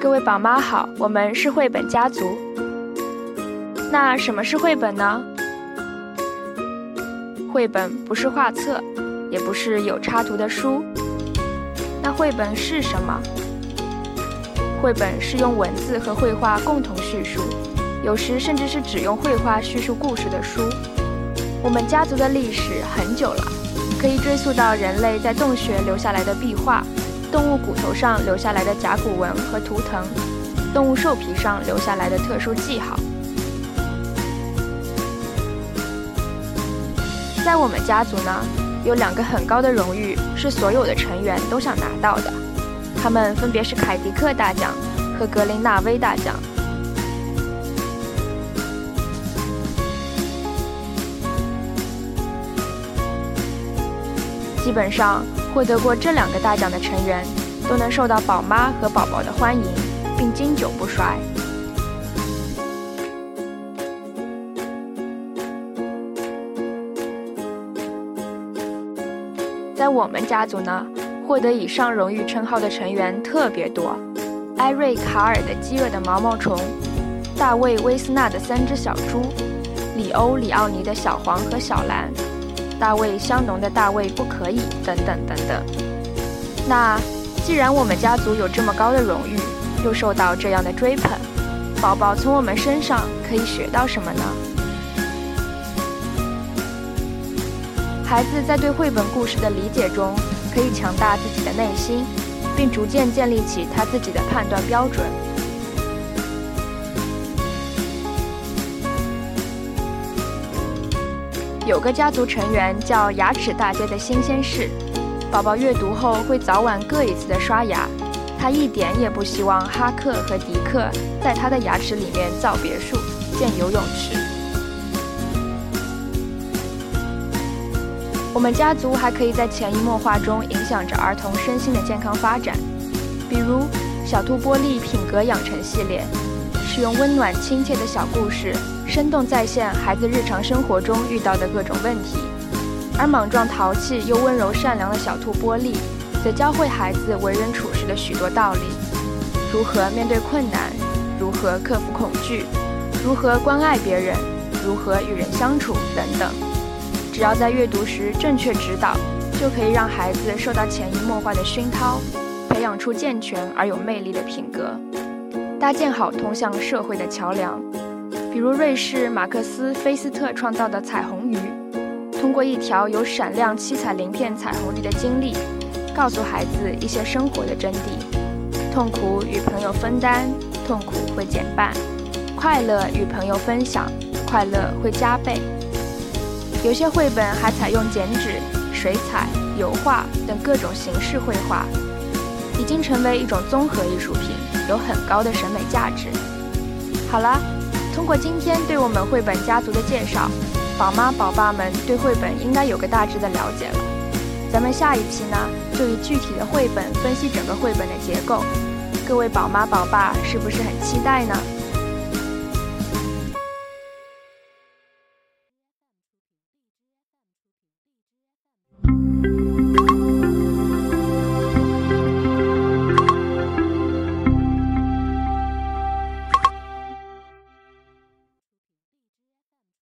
各位宝妈好，我们是绘本家族。那什么是绘本呢？绘本不是画册，也不是有插图的书。那绘本是什么？绘本是用文字和绘画共同叙述，有时甚至是只用绘画叙述故事的书。我们家族的历史很久了，可以追溯到人类在洞穴留下来的壁画。动物骨头上留下来的甲骨文和图腾，动物兽皮上留下来的特殊记号。在我们家族呢，有两个很高的荣誉，是所有的成员都想拿到的，他们分别是凯迪克大奖和格林纳威大奖。基本上。获得过这两个大奖的成员，都能受到宝妈和宝宝的欢迎，并经久不衰。在我们家族呢，获得以上荣誉称号的成员特别多：艾瑞卡尔的饥饿的毛毛虫，大卫威斯纳的三只小猪，里欧里奥尼的小黄和小蓝。大卫香浓的大卫不可以等等等等。那既然我们家族有这么高的荣誉，又受到这样的追捧，宝宝从我们身上可以学到什么呢？孩子在对绘本故事的理解中，可以强大自己的内心，并逐渐建立起他自己的判断标准。有个家族成员叫牙齿大街的新鲜事，宝宝阅读后会早晚各一次的刷牙，他一点也不希望哈克和迪克在他的牙齿里面造别墅、建游泳池。我们家族还可以在潜移默化中影响着儿童身心的健康发展，比如小兔玻璃品格养成系列。使用温暖亲切的小故事，生动再现孩子日常生活中遇到的各种问题；而莽撞淘气又温柔善良的小兔玻璃，则教会孩子为人处事的许多道理：如何面对困难，如何克服恐惧，如何关爱别人，如何与人相处等等。只要在阅读时正确指导，就可以让孩子受到潜移默化的熏陶，培养出健全而有魅力的品格。搭建好通向社会的桥梁，比如瑞士马克思菲斯特创造的彩虹鱼，通过一条有闪亮七彩鳞片彩虹鱼的经历，告诉孩子一些生活的真谛：痛苦与朋友分担，痛苦会减半；快乐与朋友分享，快乐会加倍。有些绘本还采用剪纸、水彩、油画等各种形式绘画，已经成为一种综合艺术品。有很高的审美价值。好了，通过今天对我们绘本家族的介绍，宝妈宝爸们对绘本应该有个大致的了解了。咱们下一期呢，就以具体的绘本分析整个绘本的结构。各位宝妈宝爸是不是很期待呢？